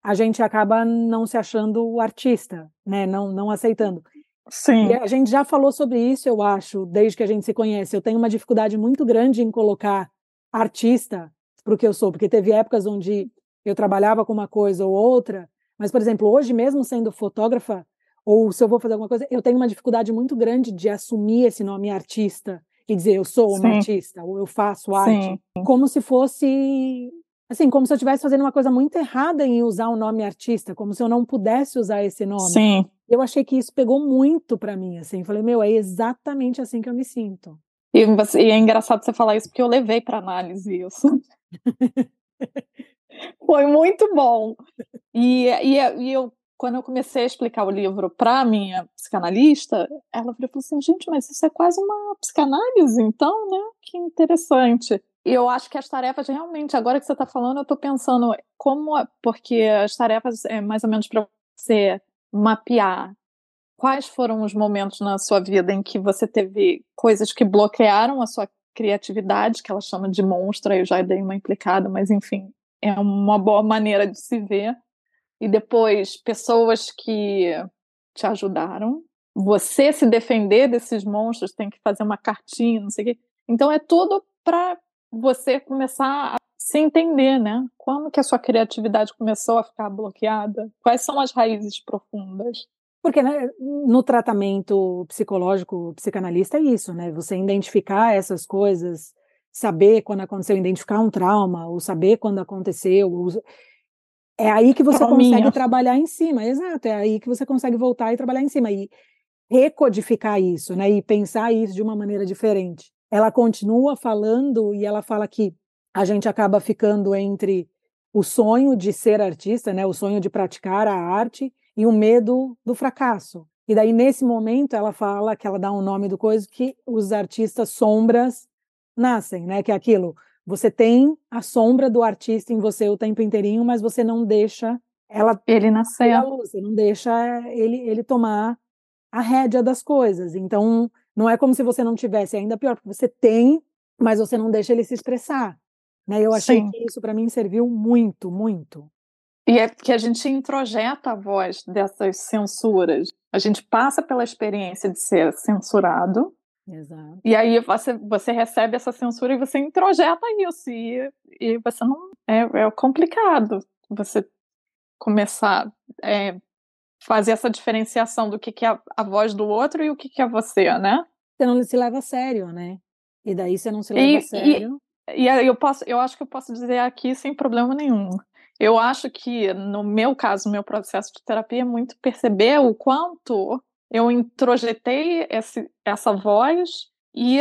a gente acaba não se achando artista, né? Não, não aceitando. Sim. E a gente já falou sobre isso, eu acho, desde que a gente se conhece. Eu tenho uma dificuldade muito grande em colocar artista para o que eu sou, porque teve épocas onde eu trabalhava com uma coisa ou outra, mas, por exemplo, hoje mesmo sendo fotógrafa, ou se eu vou fazer alguma coisa, eu tenho uma dificuldade muito grande de assumir esse nome artista e dizer eu sou uma Sim. artista, ou eu faço arte, Sim. como se fosse assim, como se eu estivesse fazendo uma coisa muito errada em usar o nome artista, como se eu não pudesse usar esse nome. Sim. Eu achei que isso pegou muito para mim, assim, falei, meu, é exatamente assim que eu me sinto. E, e é engraçado você falar isso porque eu levei para análise isso. Foi muito bom. E, e, e, eu, quando eu comecei a explicar o livro para minha psicanalista, ela falou assim, gente, mas isso é quase uma psicanálise, então, né? Que interessante eu acho que as tarefas realmente, agora que você está falando, eu estou pensando como, porque as tarefas é mais ou menos para você mapear quais foram os momentos na sua vida em que você teve coisas que bloquearam a sua criatividade, que ela chama de monstro, eu já dei uma implicada, mas enfim, é uma boa maneira de se ver. E depois, pessoas que te ajudaram. Você se defender desses monstros, tem que fazer uma cartinha, não sei o quê. Então é tudo para você começar a se entender, né? Quando que a sua criatividade começou a ficar bloqueada? Quais são as raízes profundas? Porque né, no tratamento psicológico, psicanalista é isso, né? Você identificar essas coisas, saber quando aconteceu, identificar um trauma, ou saber quando aconteceu. Ou... É aí que você Trauminha. consegue trabalhar em cima, exato. É aí que você consegue voltar e trabalhar em cima. E recodificar isso, né? E pensar isso de uma maneira diferente ela continua falando e ela fala que a gente acaba ficando entre o sonho de ser artista, né, o sonho de praticar a arte e o medo do fracasso. E daí nesse momento ela fala que ela dá um nome do coisa que os artistas sombras nascem, né, que é aquilo, você tem a sombra do artista em você o tempo inteirinho, mas você não deixa ela ele nascer, você não deixa ele ele tomar a rédea das coisas. Então, não é como se você não tivesse, é ainda pior, porque você tem, mas você não deixa ele se expressar. Né? Eu achei Sim. que isso para mim serviu muito, muito. E é que a gente introjeta a voz dessas censuras. A gente passa pela experiência de ser censurado. Exato. E aí você, você recebe essa censura e você introjeta isso. E, e você não. É, é complicado você começar é, fazer essa diferenciação do que, que é a, a voz do outro e o que, que é você, né? Você não se leva a sério, né? E daí você não se leva e, a sério. E, e eu posso, eu acho que eu posso dizer aqui sem problema nenhum. Eu acho que, no meu caso, meu processo de terapia é muito perceber o quanto eu introjetei esse, essa voz e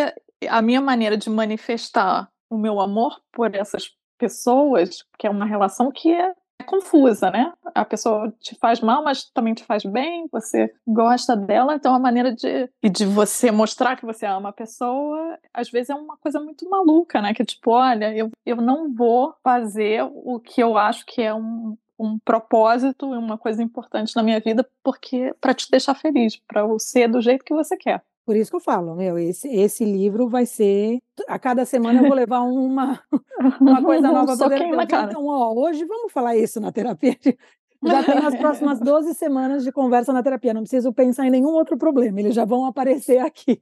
a minha maneira de manifestar o meu amor por essas pessoas, que é uma relação que é é confusa, né? A pessoa te faz mal, mas também te faz bem, você gosta dela, então a maneira de, de você mostrar que você ama a pessoa, às vezes é uma coisa muito maluca, né? Que tipo, olha, eu, eu não vou fazer o que eu acho que é um, um propósito e uma coisa importante na minha vida porque para te deixar feliz, para ser do jeito que você quer. Por isso que eu falo, meu, esse, esse livro vai ser. A cada semana eu vou levar uma, uma coisa nova para terapia. Então, ó, hoje vamos falar isso na terapia. Já tem as próximas 12 semanas de conversa na terapia. Não preciso pensar em nenhum outro problema, eles já vão aparecer aqui.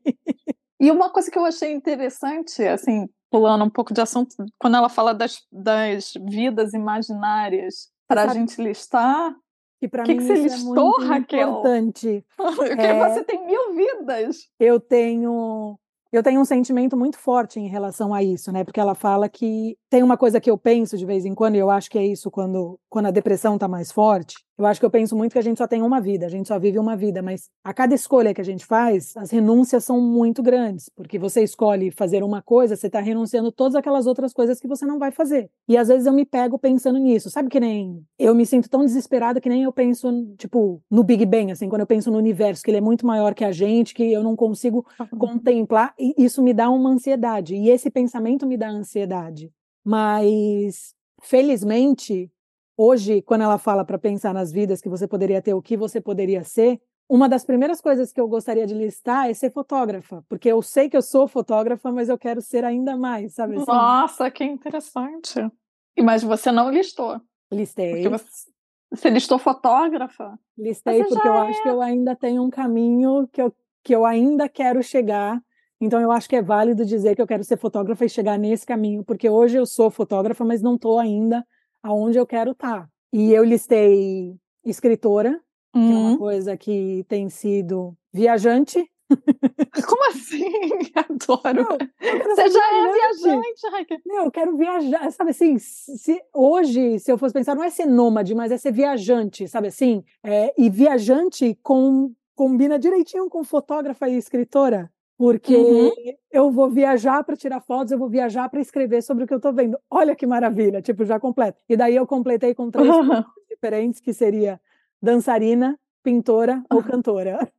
E uma coisa que eu achei interessante, assim, pulando um pouco de assunto, quando ela fala das, das vidas imaginárias para a gente listar, que para mim que você isso listou, é muito Raquel? importante. Porque é, você tem mil vidas. Eu tenho eu tenho um sentimento muito forte em relação a isso, né? Porque ela fala que tem uma coisa que eu penso de vez em quando, e eu acho que é isso quando, quando a depressão está mais forte. Eu acho que eu penso muito que a gente só tem uma vida, a gente só vive uma vida, mas a cada escolha que a gente faz, as renúncias são muito grandes, porque você escolhe fazer uma coisa, você está renunciando todas aquelas outras coisas que você não vai fazer. E às vezes eu me pego pensando nisso, sabe que nem eu me sinto tão desesperada que nem eu penso, tipo, no Big Bang, assim, quando eu penso no universo, que ele é muito maior que a gente, que eu não consigo contemplar, e isso me dá uma ansiedade, e esse pensamento me dá ansiedade. Mas, felizmente, hoje, quando ela fala para pensar nas vidas que você poderia ter, o que você poderia ser, uma das primeiras coisas que eu gostaria de listar é ser fotógrafa, porque eu sei que eu sou fotógrafa, mas eu quero ser ainda mais, sabe? Assim? Nossa, que interessante. Mas você não listou. Listei. Você, você, listou fotógrafa? Listei porque eu é... acho que eu ainda tenho um caminho que eu, que eu ainda quero chegar então eu acho que é válido dizer que eu quero ser fotógrafa e chegar nesse caminho, porque hoje eu sou fotógrafa, mas não estou ainda aonde eu quero estar. Tá. E eu listei escritora, uhum. que é uma uhum. coisa que tem sido viajante. Como assim? Adoro. Não, Você já é viajante, Raquel. Não, eu quero viajar, sabe assim, se, hoje, se eu fosse pensar, não é ser nômade, mas é ser viajante, sabe assim? É, e viajante com, combina direitinho com fotógrafa e escritora porque uhum. eu vou viajar para tirar fotos, eu vou viajar para escrever sobre o que eu estou vendo. Olha que maravilha, tipo, já completo. E daí eu completei com três uhum. diferentes, que seria dançarina, pintora ou cantora.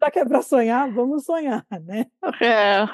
Já que é para sonhar, vamos sonhar, né? É,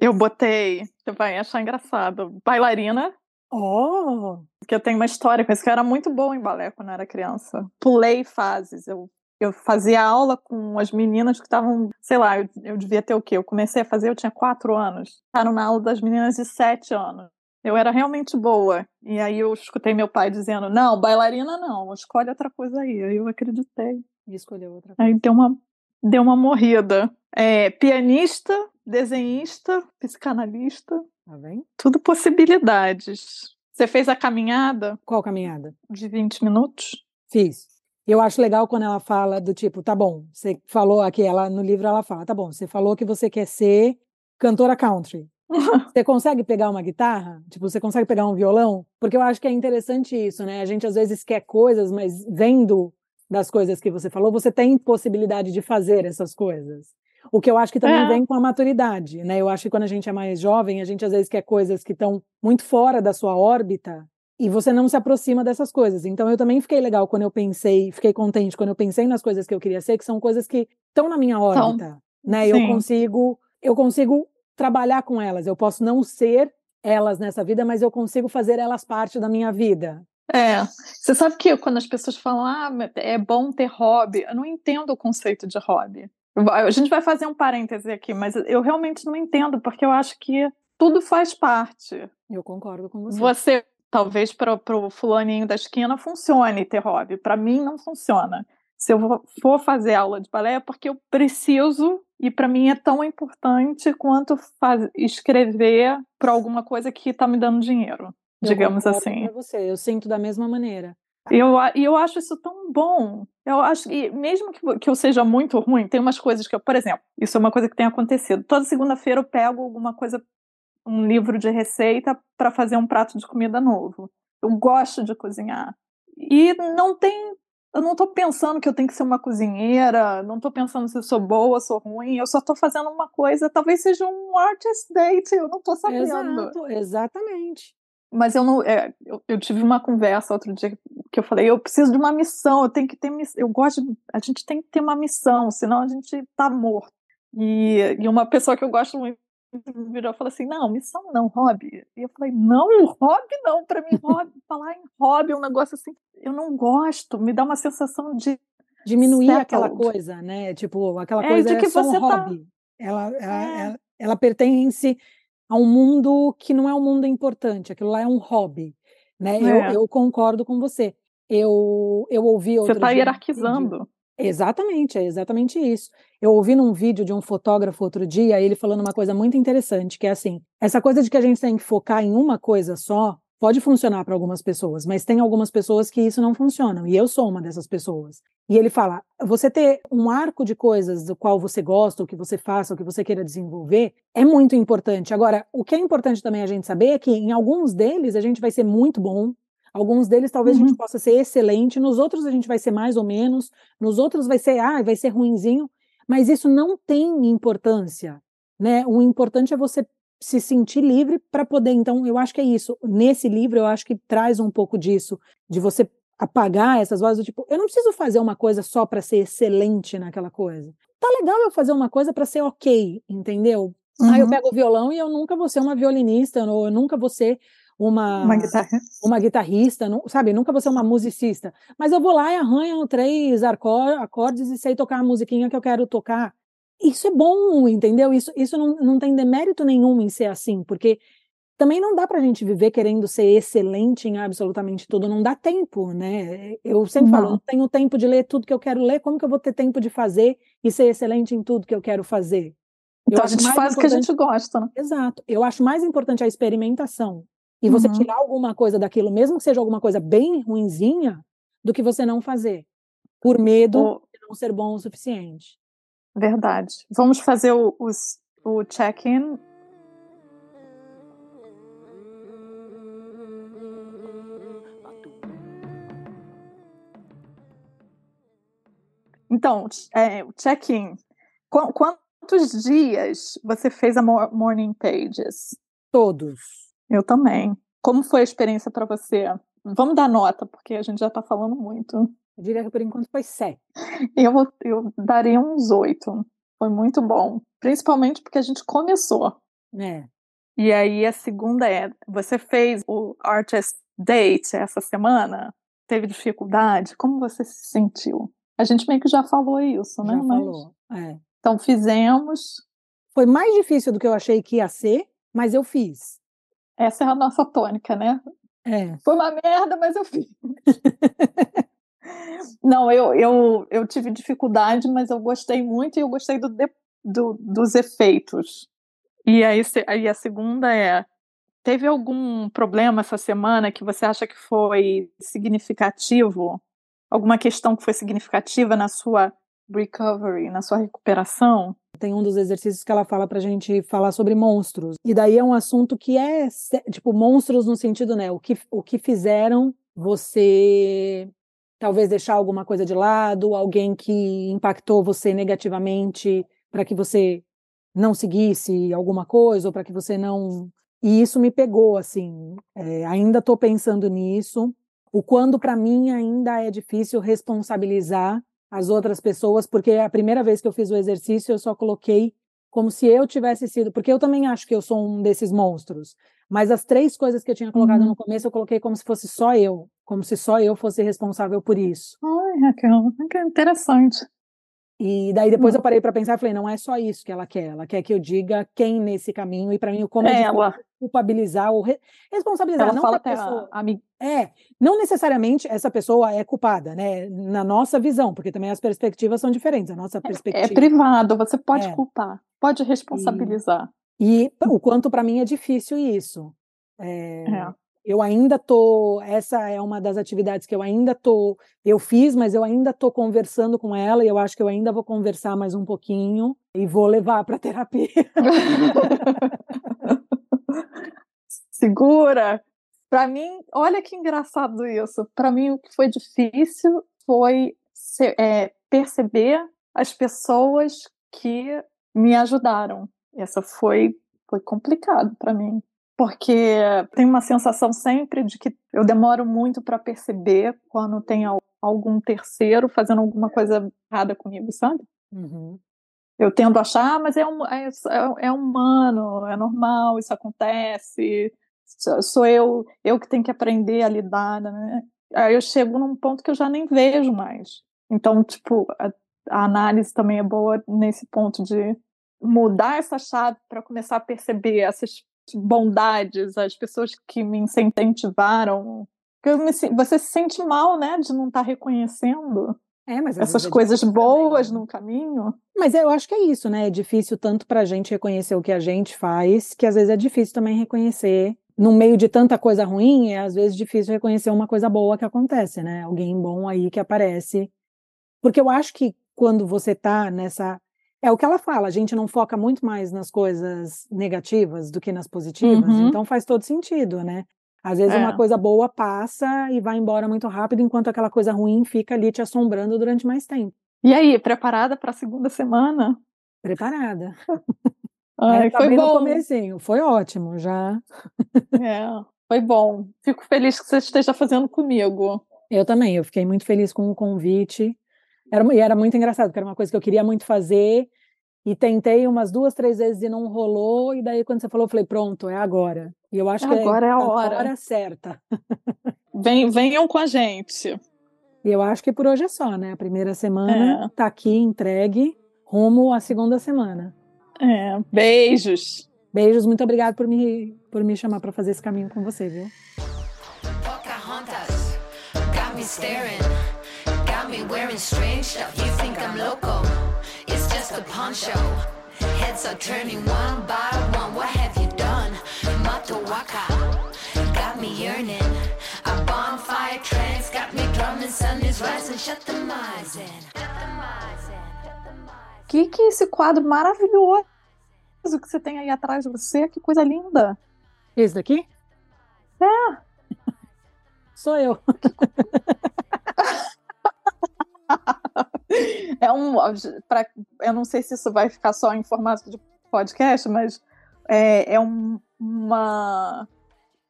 eu botei, você vai achar engraçado, bailarina. Oh! Porque eu tenho uma história com isso, que eu era muito boa em balé quando eu era criança. Pulei fases, eu eu fazia aula com as meninas que estavam, sei lá, eu, eu, devia ter o quê? Eu comecei a fazer, eu tinha quatro anos. Estavam na aula das meninas de sete anos. Eu era realmente boa. E aí eu escutei meu pai dizendo: não, bailarina não, escolhe outra coisa aí. Aí eu acreditei. E escolheu outra coisa. Aí deu uma, deu uma morrida. É, pianista, desenhista, psicanalista. Tá bem? Tudo possibilidades. Você fez a caminhada? Qual caminhada? De 20 minutos? Fiz. Eu acho legal quando ela fala do tipo, tá bom, você falou aqui, ela no livro ela fala, tá bom, você falou que você quer ser cantora country. você consegue pegar uma guitarra? Tipo, você consegue pegar um violão? Porque eu acho que é interessante isso, né? A gente às vezes quer coisas, mas vendo das coisas que você falou, você tem possibilidade de fazer essas coisas. O que eu acho que também é. vem com a maturidade, né? Eu acho que quando a gente é mais jovem, a gente às vezes quer coisas que estão muito fora da sua órbita e você não se aproxima dessas coisas. Então eu também fiquei legal quando eu pensei, fiquei contente quando eu pensei nas coisas que eu queria ser, que são coisas que estão na minha órbita, então, né? Sim. Eu consigo, eu consigo trabalhar com elas. Eu posso não ser elas nessa vida, mas eu consigo fazer elas parte da minha vida. É, você sabe que quando as pessoas falam, ah, é bom ter hobby, eu não entendo o conceito de hobby. A gente vai fazer um parêntese aqui, mas eu realmente não entendo, porque eu acho que tudo faz parte. Eu concordo com você. Você, talvez para o fulaninho da esquina funcione ter hobby, para mim não funciona. Se eu for fazer aula de balé é porque eu preciso e para mim é tão importante quanto faz, escrever para alguma coisa que está me dando dinheiro digamos assim. Você, eu sinto da mesma maneira. E eu, eu acho isso tão bom. Eu acho que, mesmo que, que eu seja muito ruim, tem umas coisas que eu, por exemplo, isso é uma coisa que tem acontecido. Toda segunda-feira eu pego alguma coisa, um livro de receita para fazer um prato de comida novo. Eu gosto de cozinhar. E não tem. Eu não estou pensando que eu tenho que ser uma cozinheira, não estou pensando se eu sou boa, sou ruim, eu só estou fazendo uma coisa, talvez seja um artist date, eu não estou sabendo. Exato, exatamente mas eu não. É, eu, eu, tive uma conversa outro dia que eu falei, eu preciso de uma missão, eu tenho que ter Eu gosto. De, a gente tem que ter uma missão, senão a gente tá morto. E, e uma pessoa que eu gosto muito virou e falou assim: não, missão não, hobby. E eu falei, não, hobby não, para mim, hobby, falar em hobby é um negócio assim, eu não gosto, me dá uma sensação de. Diminuir settled. aquela coisa, né? Tipo, aquela coisa é, de que é só você um tá hobby. Tá... Ela, ela, é. ela, ela pertence a um mundo que não é um mundo importante, aquilo lá é um hobby, né? É. Eu, eu, concordo com você. Eu, eu ouvi Você está hierarquizando. Exatamente, é exatamente isso. Eu ouvi num vídeo de um fotógrafo outro dia, ele falando uma coisa muito interessante, que é assim, essa coisa de que a gente tem que focar em uma coisa só, pode funcionar para algumas pessoas, mas tem algumas pessoas que isso não funciona, e eu sou uma dessas pessoas. E ele fala: você ter um arco de coisas do qual você gosta, o que você faça, o que você queira desenvolver, é muito importante. Agora, o que é importante também a gente saber é que em alguns deles a gente vai ser muito bom, Alguns deles talvez uhum. a gente uhum. possa ser excelente, nos outros a gente vai ser mais ou menos, nos outros vai ser, ah, vai ser ruinzinho, mas isso não tem importância, né? O importante é você se sentir livre para poder. Então, eu acho que é isso. Nesse livro, eu acho que traz um pouco disso, de você apagar essas vozes do tipo, eu não preciso fazer uma coisa só para ser excelente naquela coisa. Tá legal eu fazer uma coisa para ser ok, entendeu? Uhum. Aí eu pego o violão e eu nunca vou ser uma violinista, ou eu nunca vou ser uma, uma, guitarra. uma guitarrista, não, sabe? Nunca vou ser uma musicista. Mas eu vou lá e arranho três acordes e sei tocar a musiquinha que eu quero tocar isso é bom, entendeu? Isso, isso não, não tem demérito nenhum em ser assim, porque também não dá para a gente viver querendo ser excelente em absolutamente tudo, não dá tempo, né? Eu sempre não. falo, não tenho tempo de ler tudo que eu quero ler, como que eu vou ter tempo de fazer e ser excelente em tudo que eu quero fazer? Então a gente faz o que a gente gosta, né? Exato. Eu acho mais importante a experimentação e você uhum. tirar alguma coisa daquilo, mesmo que seja alguma coisa bem ruinzinha, do que você não fazer, por medo de não ser bom o suficiente. Verdade. Vamos fazer o, o check-in. Então, é, o check-in. Qu quantos dias você fez a Morning Pages? Todos. Eu também. Como foi a experiência para você? Vamos dar nota, porque a gente já está falando muito. Eu diria que por enquanto foi sete. Eu, eu daria uns oito. Foi muito bom. Principalmente porque a gente começou. É. E aí a segunda é: você fez o Artist Date essa semana? Teve dificuldade? Como você se sentiu? A gente meio que já falou isso, né? Já mas... falou. É. Então fizemos. Foi mais difícil do que eu achei que ia ser, mas eu fiz. Essa é a nossa tônica, né? É. Foi uma merda, mas eu fiz. Não, eu, eu, eu tive dificuldade, mas eu gostei muito e eu gostei do, do, dos efeitos. E aí, aí a segunda é: teve algum problema essa semana que você acha que foi significativo? Alguma questão que foi significativa na sua recovery, na sua recuperação? Tem um dos exercícios que ela fala pra gente falar sobre monstros. E daí é um assunto que é, tipo, monstros no sentido, né? O que, o que fizeram você talvez deixar alguma coisa de lado, alguém que impactou você negativamente para que você não seguisse alguma coisa ou para que você não E isso me pegou, assim, é, ainda estou pensando nisso. O quando, para mim, ainda é difícil responsabilizar as outras pessoas, porque a primeira vez que eu fiz o exercício, eu só coloquei como se eu tivesse sido, porque eu também acho que eu sou um desses monstros. Mas as três coisas que eu tinha colocado uhum. no começo, eu coloquei como se fosse só eu, como se só eu fosse responsável por isso. Ai, Raquel, que interessante. E daí depois eu uhum. parei para pensar e falei, não é só isso que ela quer, ela quer que eu diga quem nesse caminho, e para mim, como é ela. culpabilizar ou re responsabilizar. Ela não fala que pessoa, a, É, não necessariamente essa pessoa é culpada, né? Na nossa visão, porque também as perspectivas são diferentes. A nossa é, perspectiva. É, é privado, você pode é. culpar, pode responsabilizar. E, e o quanto para mim é difícil isso. É, é eu ainda tô, essa é uma das atividades que eu ainda tô, eu fiz, mas eu ainda tô conversando com ela e eu acho que eu ainda vou conversar mais um pouquinho e vou levar para terapia. Segura. Para mim, olha que engraçado isso. Para mim, o que foi difícil foi ser, é, perceber as pessoas que me ajudaram. Essa foi foi complicado para mim porque tem uma sensação sempre de que eu demoro muito para perceber quando tem algum terceiro fazendo alguma coisa errada comigo, sabe? Uhum. Eu tendo a achar, ah, mas é, um, é, é, é humano, é normal, isso acontece, sou eu, eu que tenho que aprender a lidar, né? Aí eu chego num ponto que eu já nem vejo mais. Então, tipo, a, a análise também é boa nesse ponto de mudar essa chave para começar a perceber essas bondades, as pessoas que me incentivaram. Me, você se sente mal, né, de não estar tá reconhecendo é, essas é coisas boas também. No caminho. Mas eu acho que é isso, né? É difícil tanto para a gente reconhecer o que a gente faz, que às vezes é difícil também reconhecer. No meio de tanta coisa ruim, é às vezes difícil reconhecer uma coisa boa que acontece, né? Alguém bom aí que aparece. Porque eu acho que quando você tá nessa é o que ela fala, a gente não foca muito mais nas coisas negativas do que nas positivas, uhum. então faz todo sentido, né? Às vezes é. uma coisa boa passa e vai embora muito rápido, enquanto aquela coisa ruim fica ali te assombrando durante mais tempo. E aí, preparada para a segunda semana? Preparada. Ai, é, tá foi bom. comecinho, foi ótimo já. É, foi bom. Fico feliz que você esteja fazendo comigo. Eu também, eu fiquei muito feliz com o convite. Era, e era muito engraçado, porque era uma coisa que eu queria muito fazer, e tentei umas duas, três vezes e não rolou, e daí quando você falou, eu falei, pronto, é agora. E eu acho agora que agora é a hora. A hora certa. Vem, venham com a gente. E eu acho que por hoje é só, né? A primeira semana é. tá aqui entregue, rumo à segunda semana. É, beijos. Beijos, muito obrigado por me, por me chamar para fazer esse caminho com você, viu? Pocahontas, got me staring. Me wearing strange stuff. You think I'm loco? It's just a poncho. Heads are turning one by one. What have you done? Matowaka got me yearning. A bonfire trance got me drumming. Sun is rising. Shut the eyes in. Que que é esse quadro maravilhoso que você tem aí atrás de você? Que coisa linda. Esse daqui? É. Sou eu. é um. Pra, eu não sei se isso vai ficar só em formato de podcast, mas é, é um, uma.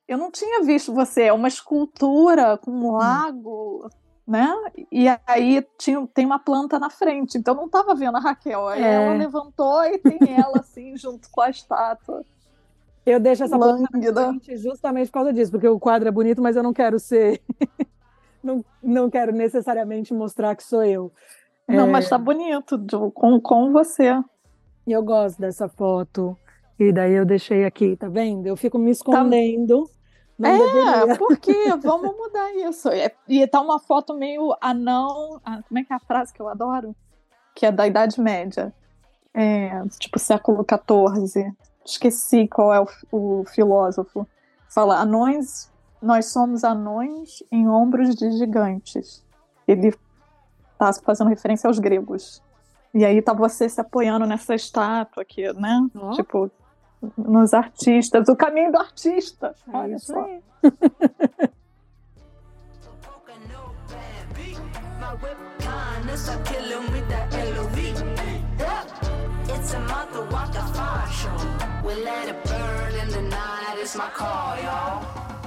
Eu não tinha visto você, é uma escultura com um hum. lago, hum. né? E aí tinha, tem uma planta na frente, então eu não estava vendo a Raquel. Aí é. ela levantou e tem ela assim, junto com a estátua. Eu deixo essa planta na frente justamente por causa disso, porque o quadro é bonito, mas eu não quero ser não, não quero necessariamente mostrar que sou eu. Não, é... mas tá bonito com, com você. E eu gosto dessa foto. E daí eu deixei aqui, tá vendo? Eu fico me tá escondendo. Tá... é, deveria. porque vamos mudar isso. É, e tá uma foto meio anão. Ah, como é que é a frase que eu adoro? Que é da Idade Média. É, tipo século XIV. Esqueci qual é o, o filósofo. Fala, anões nós somos anões em ombros de gigantes. Ele está fazendo referência aos gregos. E aí tá você se apoiando nessa estátua aqui, né? Oh. Tipo, nos artistas, o caminho do artista. É Olha só. It's a month of what the fire show. We let it burn in the night. It's my call, y'all.